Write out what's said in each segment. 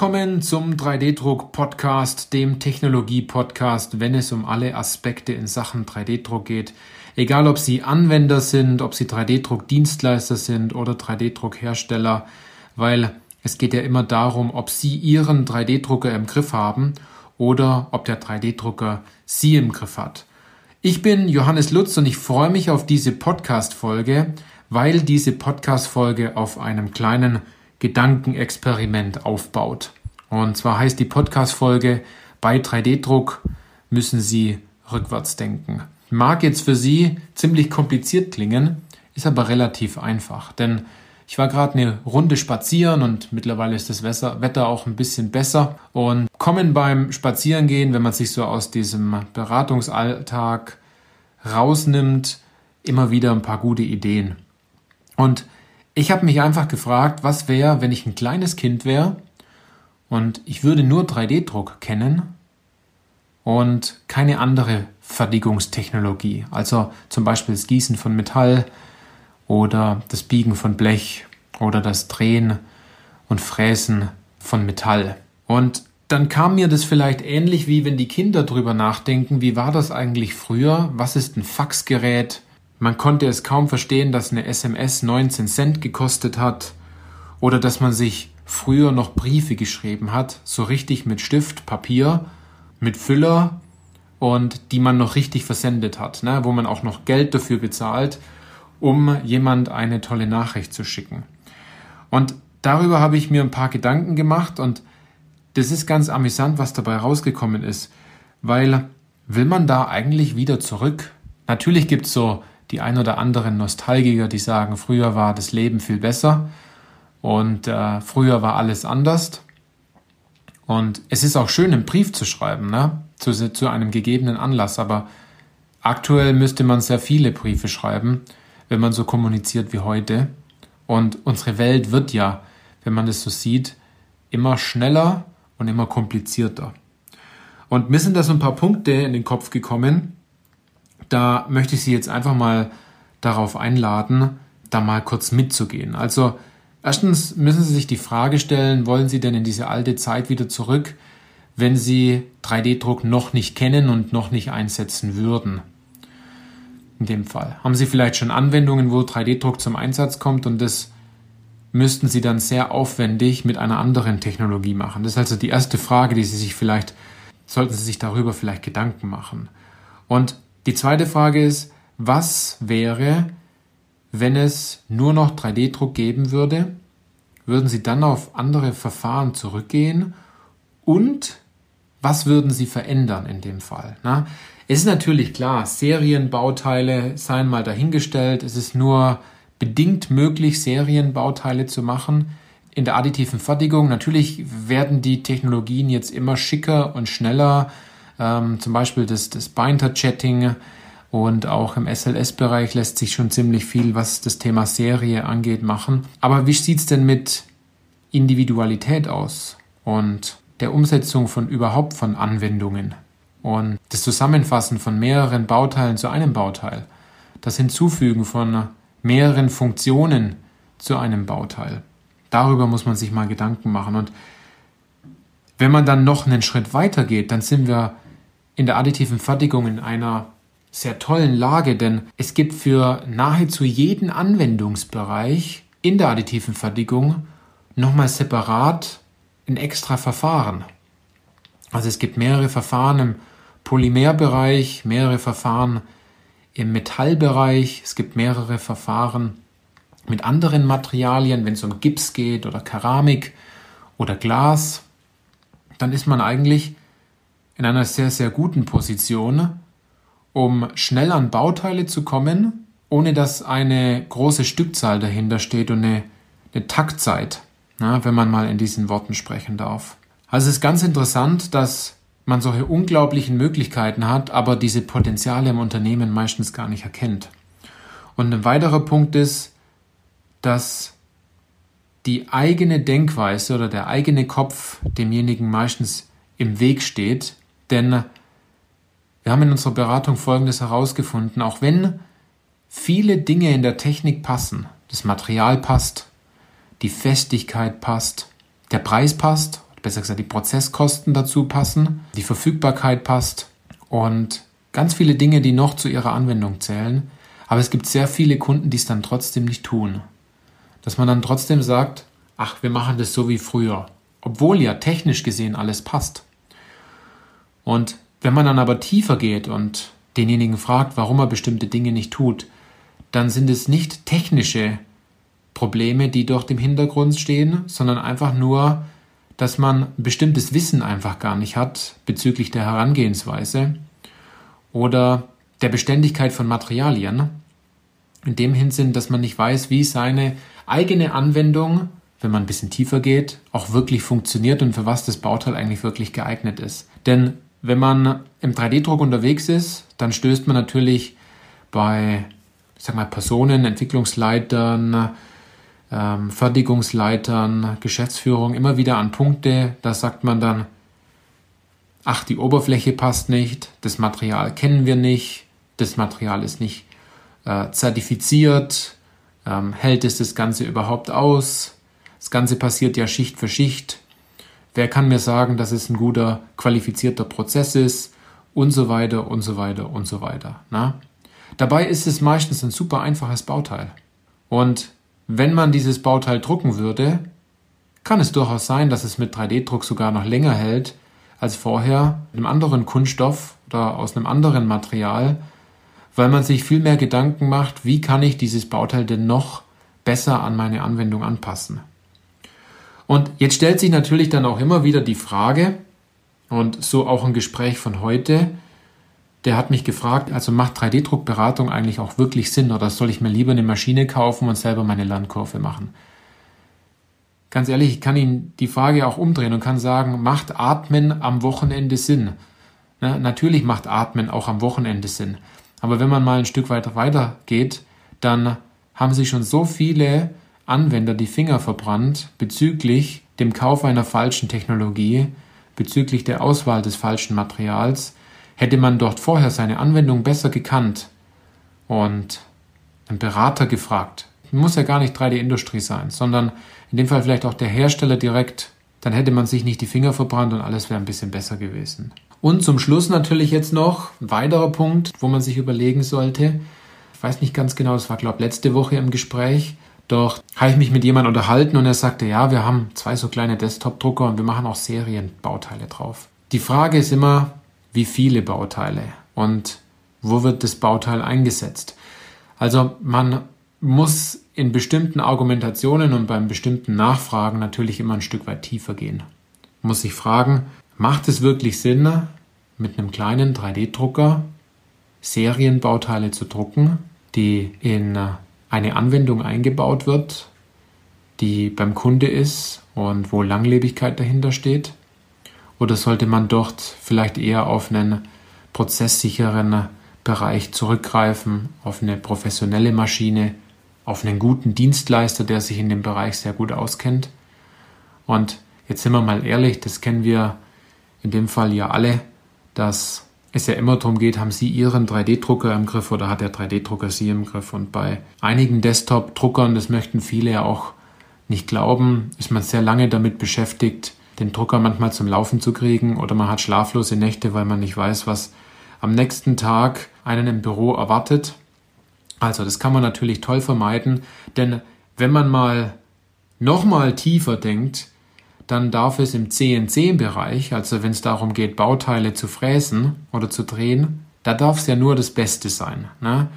Willkommen zum 3D-Druck-Podcast, dem Technologie-Podcast, wenn es um alle Aspekte in Sachen 3D-Druck geht. Egal, ob Sie Anwender sind, ob Sie 3D-Druck-Dienstleister sind oder 3D-Druck-Hersteller, weil es geht ja immer darum, ob Sie Ihren 3D-Drucker im Griff haben oder ob der 3D-Drucker Sie im Griff hat. Ich bin Johannes Lutz und ich freue mich auf diese Podcast-Folge, weil diese Podcast-Folge auf einem kleinen Gedankenexperiment aufbaut. Und zwar heißt die Podcast-Folge bei 3D-Druck müssen Sie rückwärts denken. Mag jetzt für Sie ziemlich kompliziert klingen, ist aber relativ einfach, denn ich war gerade eine Runde spazieren und mittlerweile ist das Wetter auch ein bisschen besser und kommen beim Spazierengehen, wenn man sich so aus diesem Beratungsalltag rausnimmt, immer wieder ein paar gute Ideen. Und ich habe mich einfach gefragt, was wäre, wenn ich ein kleines Kind wäre und ich würde nur 3D-Druck kennen und keine andere Fertigungstechnologie, also zum Beispiel das Gießen von Metall oder das Biegen von Blech oder das Drehen und Fräsen von Metall. Und dann kam mir das vielleicht ähnlich wie wenn die Kinder drüber nachdenken, wie war das eigentlich früher? Was ist ein Faxgerät? Man konnte es kaum verstehen, dass eine SMS 19 Cent gekostet hat oder dass man sich früher noch Briefe geschrieben hat, so richtig mit Stift, Papier, mit Füller und die man noch richtig versendet hat, ne, wo man auch noch Geld dafür bezahlt, um jemand eine tolle Nachricht zu schicken. Und darüber habe ich mir ein paar Gedanken gemacht und das ist ganz amüsant, was dabei rausgekommen ist, weil will man da eigentlich wieder zurück? Natürlich gibt es so die ein oder anderen Nostalgiker, die sagen, früher war das Leben viel besser und äh, früher war alles anders. Und es ist auch schön, einen Brief zu schreiben, ne? zu, zu einem gegebenen Anlass. Aber aktuell müsste man sehr viele Briefe schreiben, wenn man so kommuniziert wie heute. Und unsere Welt wird ja, wenn man das so sieht, immer schneller und immer komplizierter. Und mir sind da so ein paar Punkte in den Kopf gekommen. Da möchte ich Sie jetzt einfach mal darauf einladen, da mal kurz mitzugehen. Also Erstens müssen Sie sich die Frage stellen, wollen Sie denn in diese alte Zeit wieder zurück, wenn Sie 3D-Druck noch nicht kennen und noch nicht einsetzen würden? In dem Fall. Haben Sie vielleicht schon Anwendungen, wo 3D-Druck zum Einsatz kommt und das müssten Sie dann sehr aufwendig mit einer anderen Technologie machen? Das ist also die erste Frage, die Sie sich vielleicht, sollten Sie sich darüber vielleicht Gedanken machen. Und die zweite Frage ist, was wäre, wenn es nur noch 3D-Druck geben würde, würden Sie dann auf andere Verfahren zurückgehen und was würden Sie verändern in dem Fall? Na, es ist natürlich klar, Serienbauteile seien mal dahingestellt. Es ist nur bedingt möglich, Serienbauteile zu machen. In der additiven Fertigung natürlich werden die Technologien jetzt immer schicker und schneller. Ähm, zum Beispiel das, das Binder-Chatting und auch im SLS-Bereich lässt sich schon ziemlich viel, was das Thema Serie angeht, machen. Aber wie sieht's denn mit Individualität aus und der Umsetzung von überhaupt von Anwendungen und das Zusammenfassen von mehreren Bauteilen zu einem Bauteil, das Hinzufügen von mehreren Funktionen zu einem Bauteil. Darüber muss man sich mal Gedanken machen. Und wenn man dann noch einen Schritt weiter geht, dann sind wir in der additiven Fertigung in einer sehr tollen Lage, denn es gibt für nahezu jeden Anwendungsbereich in der additiven Fertigung nochmal separat ein extra Verfahren. Also es gibt mehrere Verfahren im Polymerbereich, mehrere Verfahren im Metallbereich, es gibt mehrere Verfahren mit anderen Materialien, wenn es um Gips geht oder Keramik oder Glas, dann ist man eigentlich in einer sehr, sehr guten Position, um schnell an Bauteile zu kommen, ohne dass eine große Stückzahl dahinter steht und eine, eine Taktzeit, na, wenn man mal in diesen Worten sprechen darf. Also es ist ganz interessant, dass man solche unglaublichen Möglichkeiten hat, aber diese Potenziale im Unternehmen meistens gar nicht erkennt. Und ein weiterer Punkt ist, dass die eigene Denkweise oder der eigene Kopf demjenigen meistens im Weg steht, denn wir haben in unserer Beratung Folgendes herausgefunden. Auch wenn viele Dinge in der Technik passen, das Material passt, die Festigkeit passt, der Preis passt, besser gesagt die Prozesskosten dazu passen, die Verfügbarkeit passt und ganz viele Dinge, die noch zu ihrer Anwendung zählen. Aber es gibt sehr viele Kunden, die es dann trotzdem nicht tun. Dass man dann trotzdem sagt, ach, wir machen das so wie früher. Obwohl ja technisch gesehen alles passt. Und wenn man dann aber tiefer geht und denjenigen fragt, warum er bestimmte Dinge nicht tut, dann sind es nicht technische Probleme, die dort im Hintergrund stehen, sondern einfach nur, dass man bestimmtes Wissen einfach gar nicht hat bezüglich der Herangehensweise oder der Beständigkeit von Materialien. In dem Hinsinn, dass man nicht weiß, wie seine eigene Anwendung, wenn man ein bisschen tiefer geht, auch wirklich funktioniert und für was das Bauteil eigentlich wirklich geeignet ist. Denn wenn man im 3D-Druck unterwegs ist, dann stößt man natürlich bei, ich sag mal, Personen, Entwicklungsleitern, ähm, Fertigungsleitern, Geschäftsführung immer wieder an Punkte, da sagt man dann, ach, die Oberfläche passt nicht, das Material kennen wir nicht, das Material ist nicht äh, zertifiziert, ähm, hält es das Ganze überhaupt aus? Das Ganze passiert ja Schicht für Schicht. Wer kann mir sagen, dass es ein guter, qualifizierter Prozess ist? Und so weiter und so weiter und so weiter. Na? Dabei ist es meistens ein super einfaches Bauteil. Und wenn man dieses Bauteil drucken würde, kann es durchaus sein, dass es mit 3D-Druck sogar noch länger hält als vorher mit einem anderen Kunststoff oder aus einem anderen Material, weil man sich viel mehr Gedanken macht, wie kann ich dieses Bauteil denn noch besser an meine Anwendung anpassen. Und jetzt stellt sich natürlich dann auch immer wieder die Frage, und so auch ein Gespräch von heute, der hat mich gefragt, also macht 3D-Druckberatung eigentlich auch wirklich Sinn oder soll ich mir lieber eine Maschine kaufen und selber meine Landkurve machen? Ganz ehrlich, ich kann Ihnen die Frage auch umdrehen und kann sagen, macht Atmen am Wochenende Sinn? Na, natürlich macht Atmen auch am Wochenende Sinn. Aber wenn man mal ein Stück weiter weiter geht, dann haben sich schon so viele Anwender die Finger verbrannt bezüglich dem Kauf einer falschen Technologie, bezüglich der Auswahl des falschen Materials, Hätte man dort vorher seine Anwendung besser gekannt und einen Berater gefragt, muss ja gar nicht 3D-Industrie sein, sondern in dem Fall vielleicht auch der Hersteller direkt, dann hätte man sich nicht die Finger verbrannt und alles wäre ein bisschen besser gewesen. Und zum Schluss natürlich jetzt noch ein weiterer Punkt, wo man sich überlegen sollte. Ich weiß nicht ganz genau, das war glaube letzte Woche im Gespräch. Doch habe ich mich mit jemandem unterhalten und er sagte, ja, wir haben zwei so kleine Desktop-Drucker und wir machen auch Serienbauteile drauf. Die Frage ist immer, wie viele Bauteile und wo wird das Bauteil eingesetzt. Also man muss in bestimmten Argumentationen und beim bestimmten Nachfragen natürlich immer ein Stück weit tiefer gehen. Muss sich fragen, macht es wirklich Sinn, mit einem kleinen 3D-Drucker Serienbauteile zu drucken, die in eine Anwendung eingebaut wird, die beim Kunde ist und wo Langlebigkeit dahinter steht? Oder sollte man dort vielleicht eher auf einen prozesssicheren Bereich zurückgreifen, auf eine professionelle Maschine, auf einen guten Dienstleister, der sich in dem Bereich sehr gut auskennt? Und jetzt sind wir mal ehrlich, das kennen wir in dem Fall ja alle, dass es ja immer darum geht, haben Sie Ihren 3D-Drucker im Griff oder hat der 3D-Drucker Sie im Griff? Und bei einigen Desktop-Druckern, das möchten viele ja auch nicht glauben, ist man sehr lange damit beschäftigt, den Drucker manchmal zum Laufen zu kriegen oder man hat schlaflose Nächte, weil man nicht weiß, was am nächsten Tag einen im Büro erwartet. Also das kann man natürlich toll vermeiden, denn wenn man mal nochmal tiefer denkt, dann darf es im CNC-Bereich, also wenn es darum geht, Bauteile zu fräsen oder zu drehen, da darf es ja nur das Beste sein. Ne?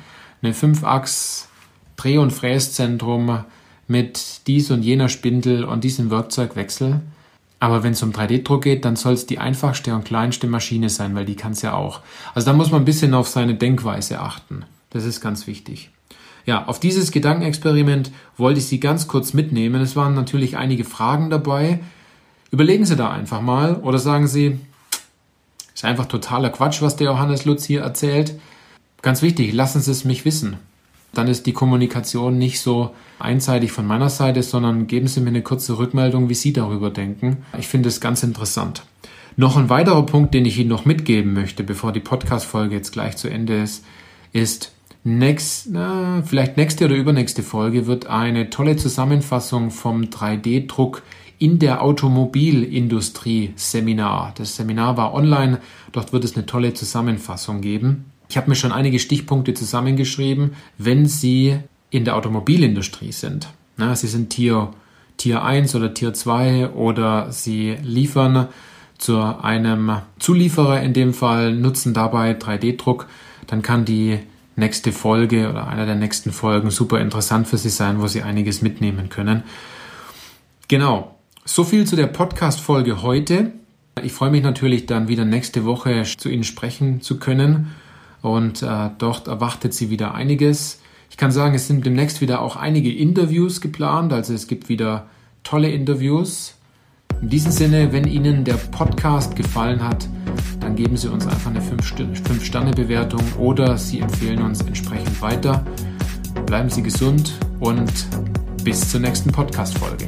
Eine 5-Achs Dreh- und Fräszentrum mit dies und jener Spindel und diesem Werkzeugwechsel, aber wenn es um 3D-Druck geht, dann soll es die einfachste und kleinste Maschine sein, weil die kann es ja auch. Also da muss man ein bisschen auf seine Denkweise achten. Das ist ganz wichtig. Ja, auf dieses Gedankenexperiment wollte ich Sie ganz kurz mitnehmen. Es waren natürlich einige Fragen dabei. Überlegen Sie da einfach mal oder sagen Sie, ist einfach totaler Quatsch, was der Johannes Lutz hier erzählt. Ganz wichtig, lassen Sie es mich wissen dann ist die Kommunikation nicht so einseitig von meiner Seite, sondern geben Sie mir eine kurze Rückmeldung, wie Sie darüber denken. Ich finde es ganz interessant. Noch ein weiterer Punkt, den ich Ihnen noch mitgeben möchte, bevor die Podcast-Folge jetzt gleich zu Ende ist, ist, next, na, vielleicht nächste oder übernächste Folge wird eine tolle Zusammenfassung vom 3D-Druck in der Automobilindustrie Seminar. Das Seminar war online, dort wird es eine tolle Zusammenfassung geben. Ich habe mir schon einige Stichpunkte zusammengeschrieben, wenn Sie in der Automobilindustrie sind. Na, Sie sind Tier, Tier 1 oder Tier 2 oder Sie liefern zu einem Zulieferer in dem Fall, nutzen dabei 3D-Druck, dann kann die nächste Folge oder einer der nächsten Folgen super interessant für Sie sein, wo Sie einiges mitnehmen können. Genau. So viel zu der Podcast-Folge heute. Ich freue mich natürlich dann wieder nächste Woche zu Ihnen sprechen zu können und äh, dort erwartet Sie wieder einiges. Ich kann sagen, es sind demnächst wieder auch einige Interviews geplant, also es gibt wieder tolle Interviews. In diesem Sinne, wenn Ihnen der Podcast gefallen hat, dann geben Sie uns einfach eine 5-Sterne-Bewertung oder Sie empfehlen uns entsprechend weiter. Bleiben Sie gesund und bis zur nächsten Podcast-Folge.